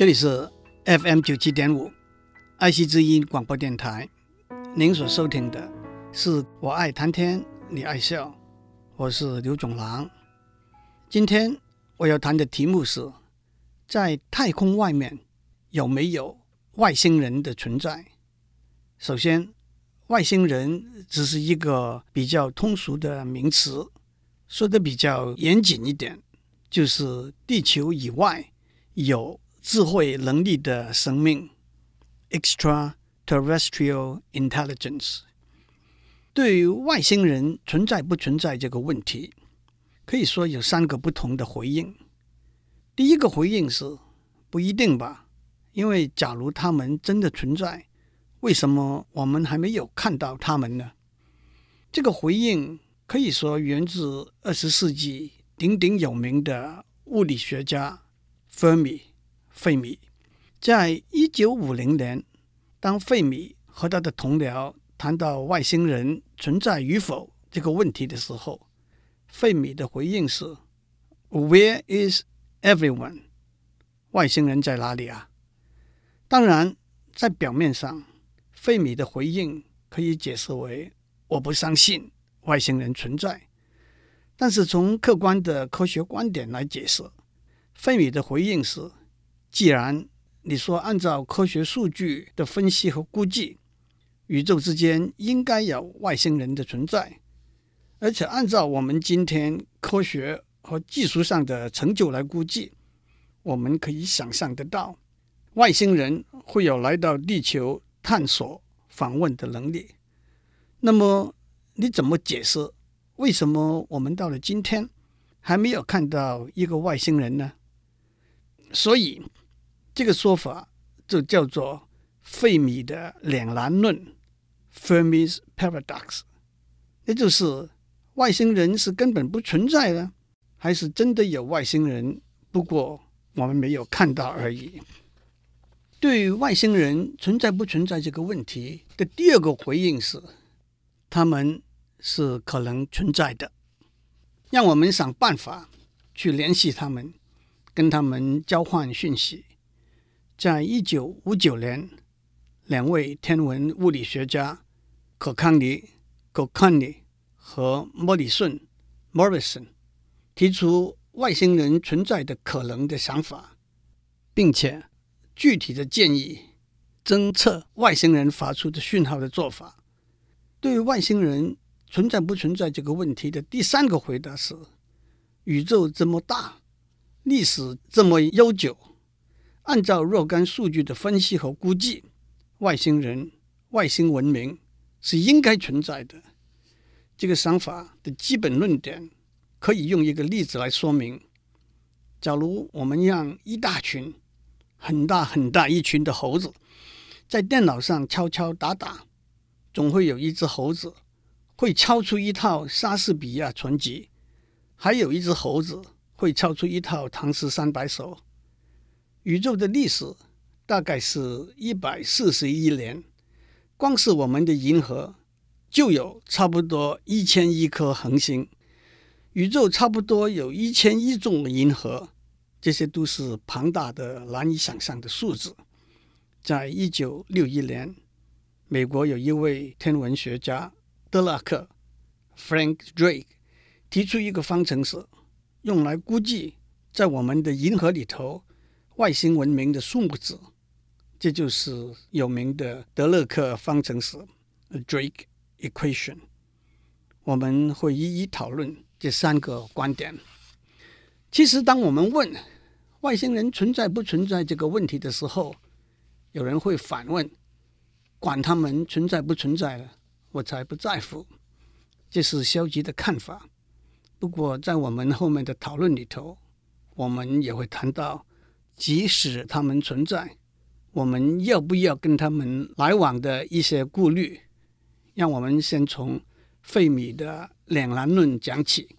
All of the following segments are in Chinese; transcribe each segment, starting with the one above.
这里是 FM 九七点五爱惜之音广播电台，您所收听的是我爱谈天，你爱笑，我是刘总郎。今天我要谈的题目是，在太空外面有没有外星人的存在？首先，外星人只是一个比较通俗的名词，说的比较严谨一点，就是地球以外有。智慧能力的生命 （extraterrestrial intelligence） 对于外星人存在不存在这个问题，可以说有三个不同的回应。第一个回应是不一定吧，因为假如他们真的存在，为什么我们还没有看到他们呢？这个回应可以说源自二十世纪鼎鼎有名的物理学家 Fermi。费米在一九五零年，当费米和他的同僚谈到外星人存在与否这个问题的时候，费米的回应是：“Where is everyone？” 外星人在哪里啊？当然，在表面上，费米的回应可以解释为“我不相信外星人存在”，但是从客观的科学观点来解释，费米的回应是。既然你说按照科学数据的分析和估计，宇宙之间应该有外星人的存在，而且按照我们今天科学和技术上的成就来估计，我们可以想象得到，外星人会有来到地球探索访问的能力。那么你怎么解释为什么我们到了今天还没有看到一个外星人呢？所以。这个说法就叫做费米的两难论 （Fermi's Paradox），也就是外星人是根本不存在的，还是真的有外星人？不过我们没有看到而已。对于外星人存在不存在这个问题的第二个回应是，他们是可能存在的，让我们想办法去联系他们，跟他们交换讯息。在一九五九年，两位天文物理学家可康尼 （Kokani） 和莫里逊 （Morrison） 提出外星人存在的可能的想法，并且具体的建议侦测外星人发出的讯号的做法。对外星人存在不存在这个问题的第三个回答是：宇宙这么大，历史这么悠久。按照若干数据的分析和估计，外星人、外星文明是应该存在的。这个想法的基本论点可以用一个例子来说明：假如我们让一大群、很大很大一群的猴子在电脑上敲敲打打，总会有一只猴子会敲出一套莎士比亚全集，还有一只猴子会敲出一套唐诗三百首。宇宙的历史大概是一百四十亿年，光是我们的银河就有差不多一千亿颗恒星，宇宙差不多有一千亿种银河，这些都是庞大的、难以想象的数字。在一九六一年，美国有一位天文学家德拉克 （Frank Drake） 提出一个方程式，用来估计在我们的银河里头。外星文明的数目字，这就是有名的德勒克方程式 （Drake Equation）。我们会一一讨论这三个观点。其实，当我们问外星人存在不存在这个问题的时候，有人会反问：“管他们存在不存在了，我才不在乎。”这是消极的看法。不过，在我们后面的讨论里头，我们也会谈到。即使他们存在，我们要不要跟他们来往的一些顾虑？让我们先从费米的两难论讲起。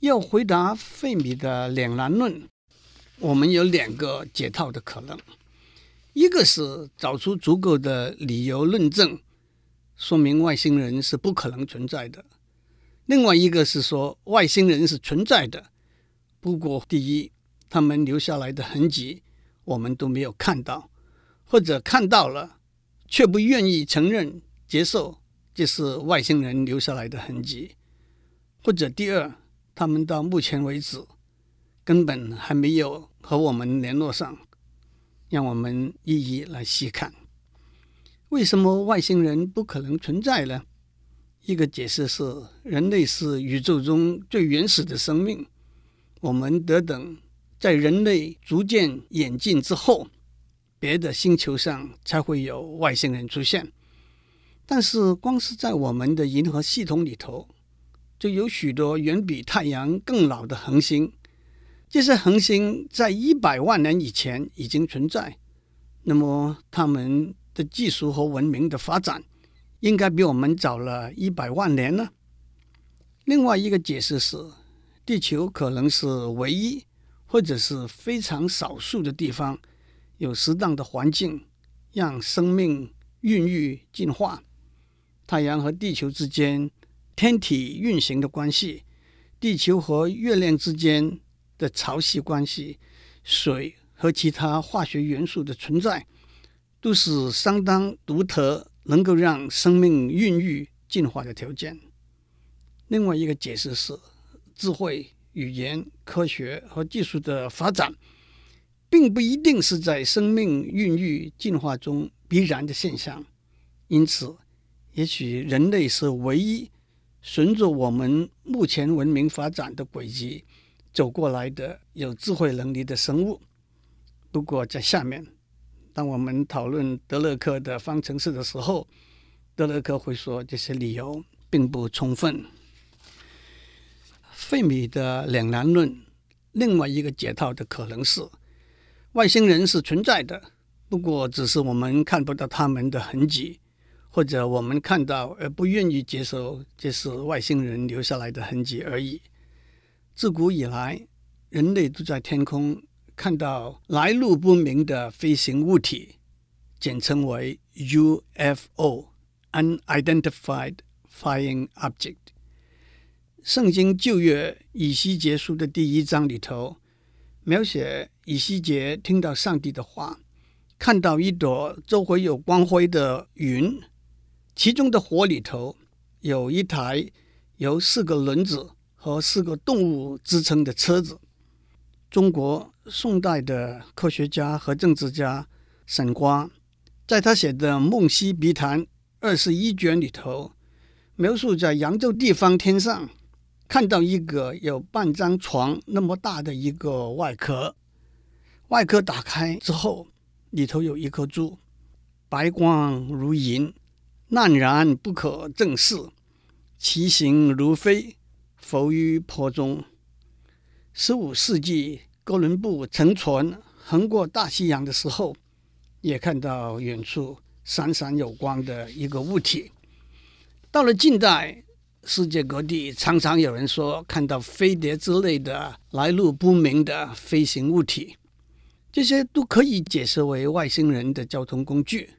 要回答费米的两难论，我们有两个解套的可能：一个是找出足够的理由论证，说明外星人是不可能存在的；另外一个是说外星人是存在的，不过第一。他们留下来的痕迹，我们都没有看到，或者看到了却不愿意承认接受，这是外星人留下来的痕迹；或者第二，他们到目前为止根本还没有和我们联络上，让我们一一来细看。为什么外星人不可能存在呢？一个解释是，人类是宇宙中最原始的生命，我们得等在人类逐渐演进之后，别的星球上才会有外星人出现。但是，光是在我们的银河系统里头，就有许多远比太阳更老的恒星。这些恒星在一百万年以前已经存在，那么它们的技术和文明的发展，应该比我们早了一百万年呢。另外一个解释是，地球可能是唯一或者是非常少数的地方，有适当的环境让生命孕育进化。太阳和地球之间天体运行的关系，地球和月亮之间的潮汐关系，水和其他化学元素的存在，都是相当独特，能够让生命孕育进化的条件。另外一个解释是，智慧、语言、科学和技术的发展，并不一定是在生命孕育进化中必然的现象。因此，也许人类是唯一顺着我们目前文明发展的轨迹走过来的有智慧能力的生物。不过，在下面。当我们讨论德勒克的方程式的时候，德勒克会说这些理由并不充分。费米的两难论另外一个解套的可能是，外星人是存在的，不过只是我们看不到他们的痕迹，或者我们看到而不愿意接受这是外星人留下来的痕迹而已。自古以来，人类都在天空。看到来路不明的飞行物体，简称为 UFO（Unidentified Flying Object）。圣经旧约以西结书的第一章里头，描写以西结听到上帝的话，看到一朵周围有光辉的云，其中的火里头有一台由四个轮子和四个动物支撑的车子。中国宋代的科学家和政治家沈括，在他写的《梦溪笔谈》二十一卷里头，描述在扬州地方天上看到一个有半张床那么大的一个外壳，外壳打开之后，里头有一颗珠，白光如银，烂然不可正视，其形如飞，浮于坡中。十五世纪，哥伦布乘船横过大西洋的时候，也看到远处闪闪有光的一个物体。到了近代，世界各地常常有人说看到飞碟之类的来路不明的飞行物体，这些都可以解释为外星人的交通工具。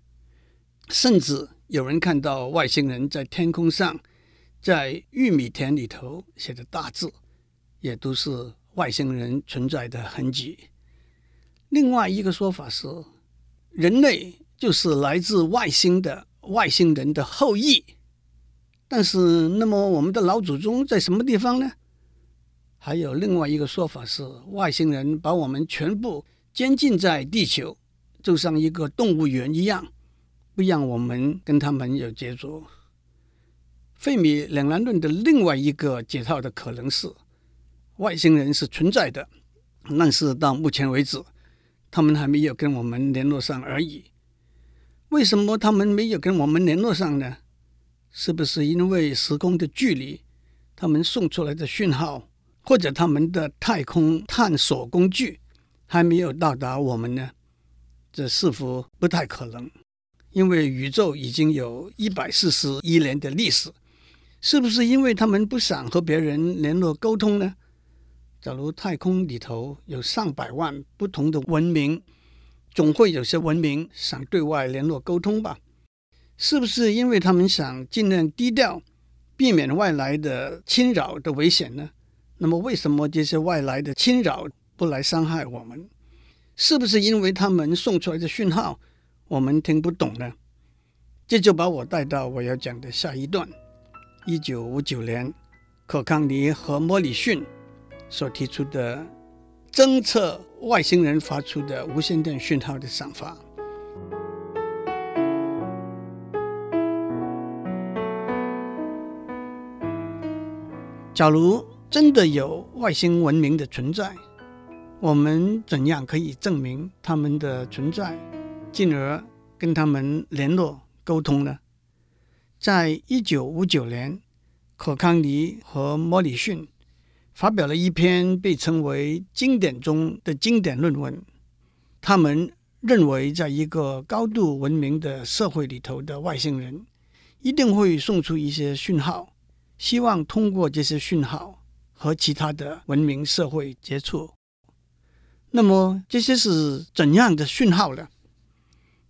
甚至有人看到外星人在天空上，在玉米田里头写的大字，也都是。外星人存在的痕迹。另外一个说法是，人类就是来自外星的外星人的后裔。但是，那么我们的老祖宗在什么地方呢？还有另外一个说法是，外星人把我们全部监禁在地球，就像一个动物园一样，不让我们跟他们有接触。费米两难论的另外一个解套的可能是。外星人是存在的，但是到目前为止，他们还没有跟我们联络上而已。为什么他们没有跟我们联络上呢？是不是因为时空的距离，他们送出来的讯号，或者他们的太空探索工具还没有到达我们呢？这似乎不太可能，因为宇宙已经有一百四十亿年的历史。是不是因为他们不想和别人联络沟通呢？假如太空里头有上百万不同的文明，总会有些文明想对外联络沟通吧？是不是因为他们想尽量低调，避免外来的侵扰的危险呢？那么为什么这些外来的侵扰不来伤害我们？是不是因为他们送出来的讯号我们听不懂呢？这就把我带到我要讲的下一段：一九五九年，可康尼和莫里逊所提出的侦测外星人发出的无线电讯号的想法。假如真的有外星文明的存在，我们怎样可以证明他们的存在，进而跟他们联络沟通呢？在一九五九年，可康尼和莫里逊发表了一篇被称为经典中的经典论文。他们认为，在一个高度文明的社会里头的外星人，一定会送出一些讯号。希望通过这些讯号和其他的文明社会接触。那么这些是怎样的讯号呢？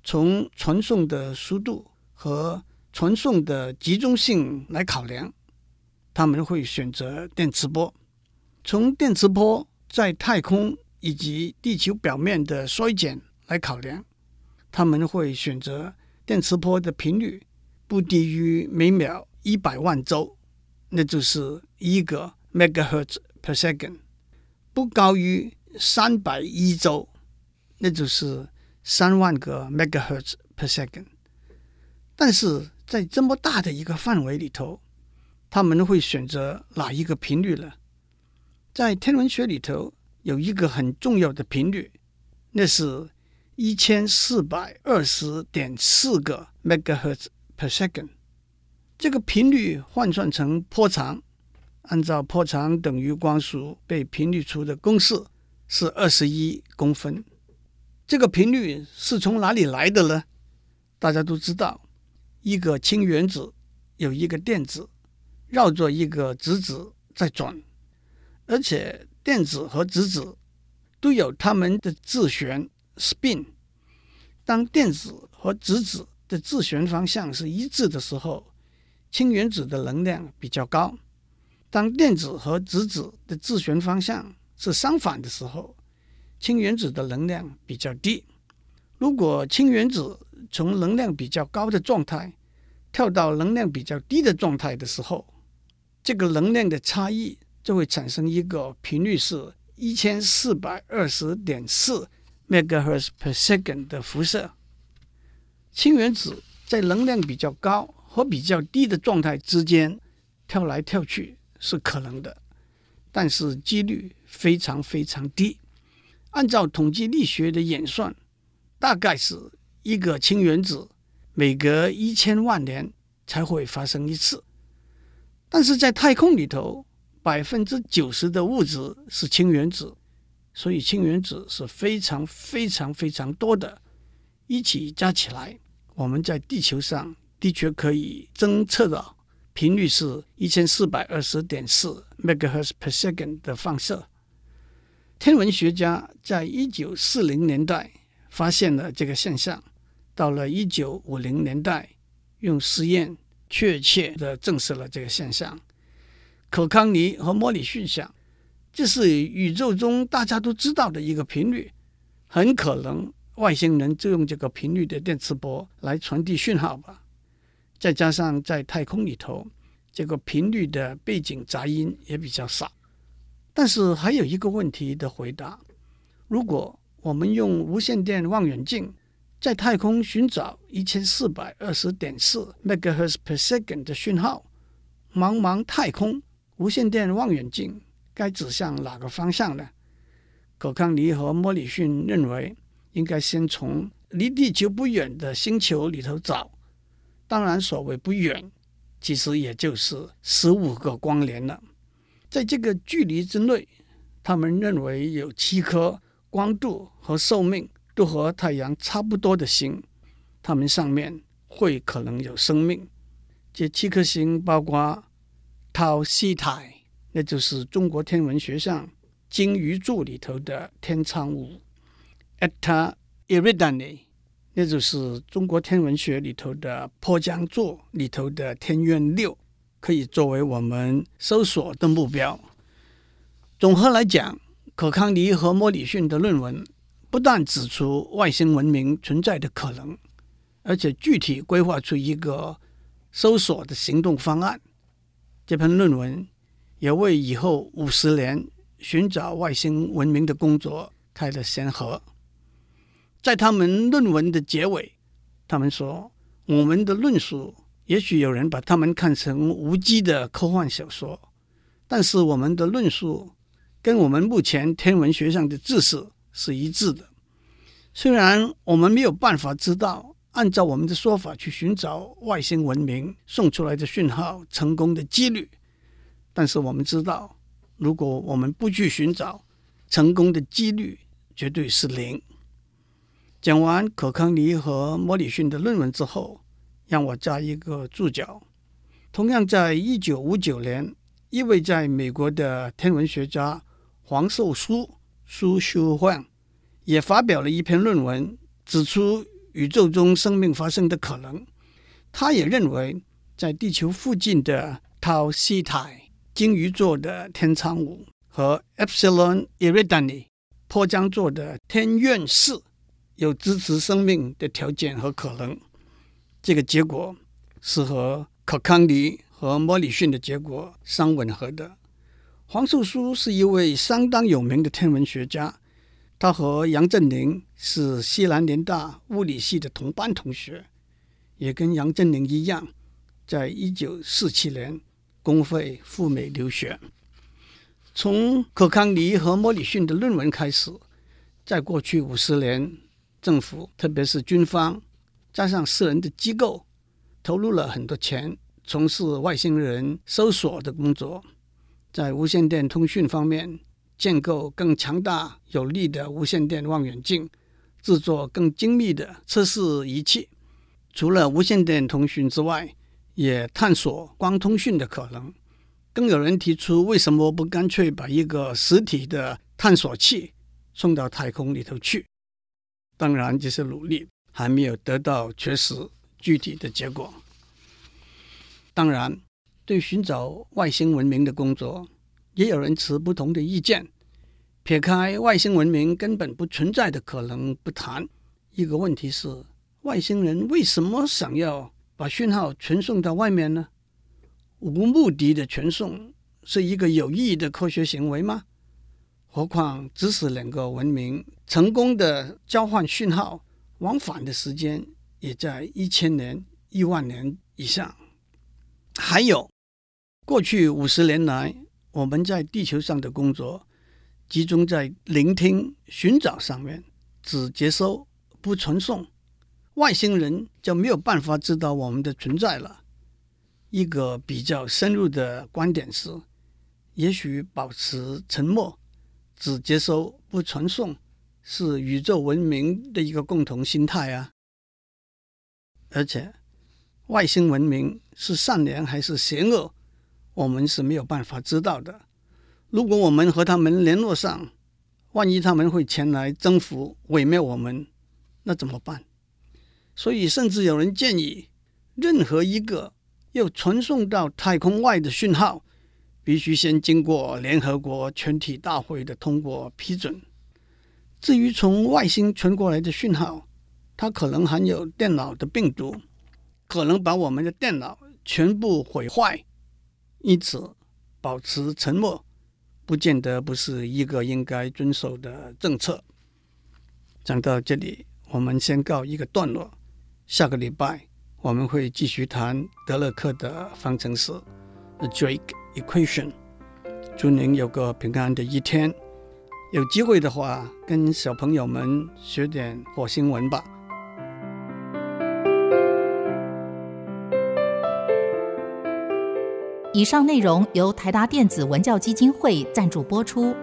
从传送的速度和传送的集中性来考量，他们会选择电磁波。从电磁波在太空以及地球表面的衰减来考量，他们会选择电磁波的频率不低于每秒一百万周。那就是一个 megahertz per second，不高于三百一周，那就是三万个 megahertz per second。但是在这么大的一个范围里头，他们会选择哪一个频率呢？在天文学里头有一个很重要的频率，那是一千四百二十点四个 megahertz per second。这个频率换算成波长，按照波长等于光速被频率除的公式是二十一公分。这个频率是从哪里来的呢？大家都知道，一个氢原子有一个电子绕着一个质子在转，而且电子和质子都有它们的自旋 spin。当电子和质子的自旋方向是一致的时候，氢原子的能量比较高，当电子和质子的自旋方向是相反的时候，氢原子的能量比较低。如果氢原子从能量比较高的状态跳到能量比较低的状态的时候，这个能量的差异就会产生一个频率是一千四百二十点四 megahertz per second 的辐射。氢原子在能量比较高和比较低的状态之间跳来跳去是可能的，但是几率非常非常低。按照统计力学的演算，大概是一个氢原子每隔一千万年才会发生一次。但是在太空里头，百分之九十的物质是氢原子，所以氢原子是非常非常非常多的。一起加起来，我们在地球上。的确可以侦测到频率是一千四百二十点四 megahertz per second 的放射。天文学家在一九四零年代发现了这个现象，到了一九五零年代，用实验确切的证实了这个现象。可康尼和莫里逊想，这是宇宙中大家都知道的一个频率，很可能外星人就用这个频率的电磁波来传递讯号吧。再加上在太空里头，这个频率的背景杂音也比较少。但是还有一个问题的回答：如果我们用无线电望远镜在太空寻找一千四百二十点四 megahertz per second 的讯号，茫茫太空，无线电望远镜该指向哪个方向呢？可康尼和莫里逊认为，应该先从离地球不远的星球里头找。当然，所谓不远，其实也就是十五个光年了。在这个距离之内，他们认为有七颗光度和寿命都和太阳差不多的星，它们上面会可能有生命。这七颗星包括 Tau Ceti，那就是中国天文学上金鱼座里头的天苍五；Eta Eridani。也就是中国天文学里头的破江座里头的天苑六，可以作为我们搜索的目标。总和来讲，可康尼和莫里逊的论文不但指出外星文明存在的可能，而且具体规划出一个搜索的行动方案。这篇论文也为以后五十年寻找外星文明的工作开了先河。在他们论文的结尾，他们说：“我们的论述，也许有人把他们看成无稽的科幻小说，但是我们的论述跟我们目前天文学上的知识是一致的。虽然我们没有办法知道。”按照我们的说法去寻找外星文明送出来的讯号成功的几率，但是我们知道，如果我们不去寻找，成功的几率绝对是零。讲完可康尼和莫里逊的论文之后，让我加一个注脚。同样在一九五九年，一位在美国的天文学家黄寿书苏修焕也发表了一篇论文，指出。宇宙中生命发生的可能，他也认为，在地球附近的陶西泰鲸鱼座的天苍五和 Epsilon Eridani 波江座的天愿四有支持生命的条件和可能。这个结果是和可康尼和莫里逊的结果相吻合的。黄寿书是一位相当有名的天文学家。他和杨振宁是西南联大物理系的同班同学，也跟杨振宁一样，在一九四七年公费赴美留学。从可康尼和莫里逊的论文开始，在过去五十年，政府特别是军方，加上私人的机构，投入了很多钱，从事外星人搜索的工作，在无线电通讯方面。建构更强大有力的无线电望远镜，制作更精密的测试仪器。除了无线电通讯之外，也探索光通讯的可能。更有人提出，为什么不干脆把一个实体的探索器送到太空里头去？当然，这些努力还没有得到确实具体的结果。当然，对寻找外星文明的工作。也有人持不同的意见。撇开外星文明根本不存在的可能不谈，一个问题是：外星人为什么想要把讯号传送到外面呢？无目的的传送是一个有意义的科学行为吗？何况，即使两个文明成功的交换讯号，往返的时间也在一千年、一万年以上。还有，过去五十年来。我们在地球上的工作集中在聆听、寻找上面，只接收不传送，外星人就没有办法知道我们的存在了。一个比较深入的观点是，也许保持沉默、只接收不传送，是宇宙文明的一个共同心态啊。而且，外星文明是善良还是邪恶？我们是没有办法知道的。如果我们和他们联络上，万一他们会前来征服、毁灭我们，那怎么办？所以，甚至有人建议，任何一个要传送到太空外的讯号，必须先经过联合国全体大会的通过批准。至于从外星传过来的讯号，它可能含有电脑的病毒，可能把我们的电脑全部毁坏。因此，保持沉默，不见得不是一个应该遵守的政策。讲到这里，我们先告一个段落。下个礼拜我们会继续谈德勒克的方程式 （The Drake Equation）。祝您有个平安的一天。有机会的话，跟小朋友们学点火星文吧。以上内容由台达电子文教基金会赞助播出。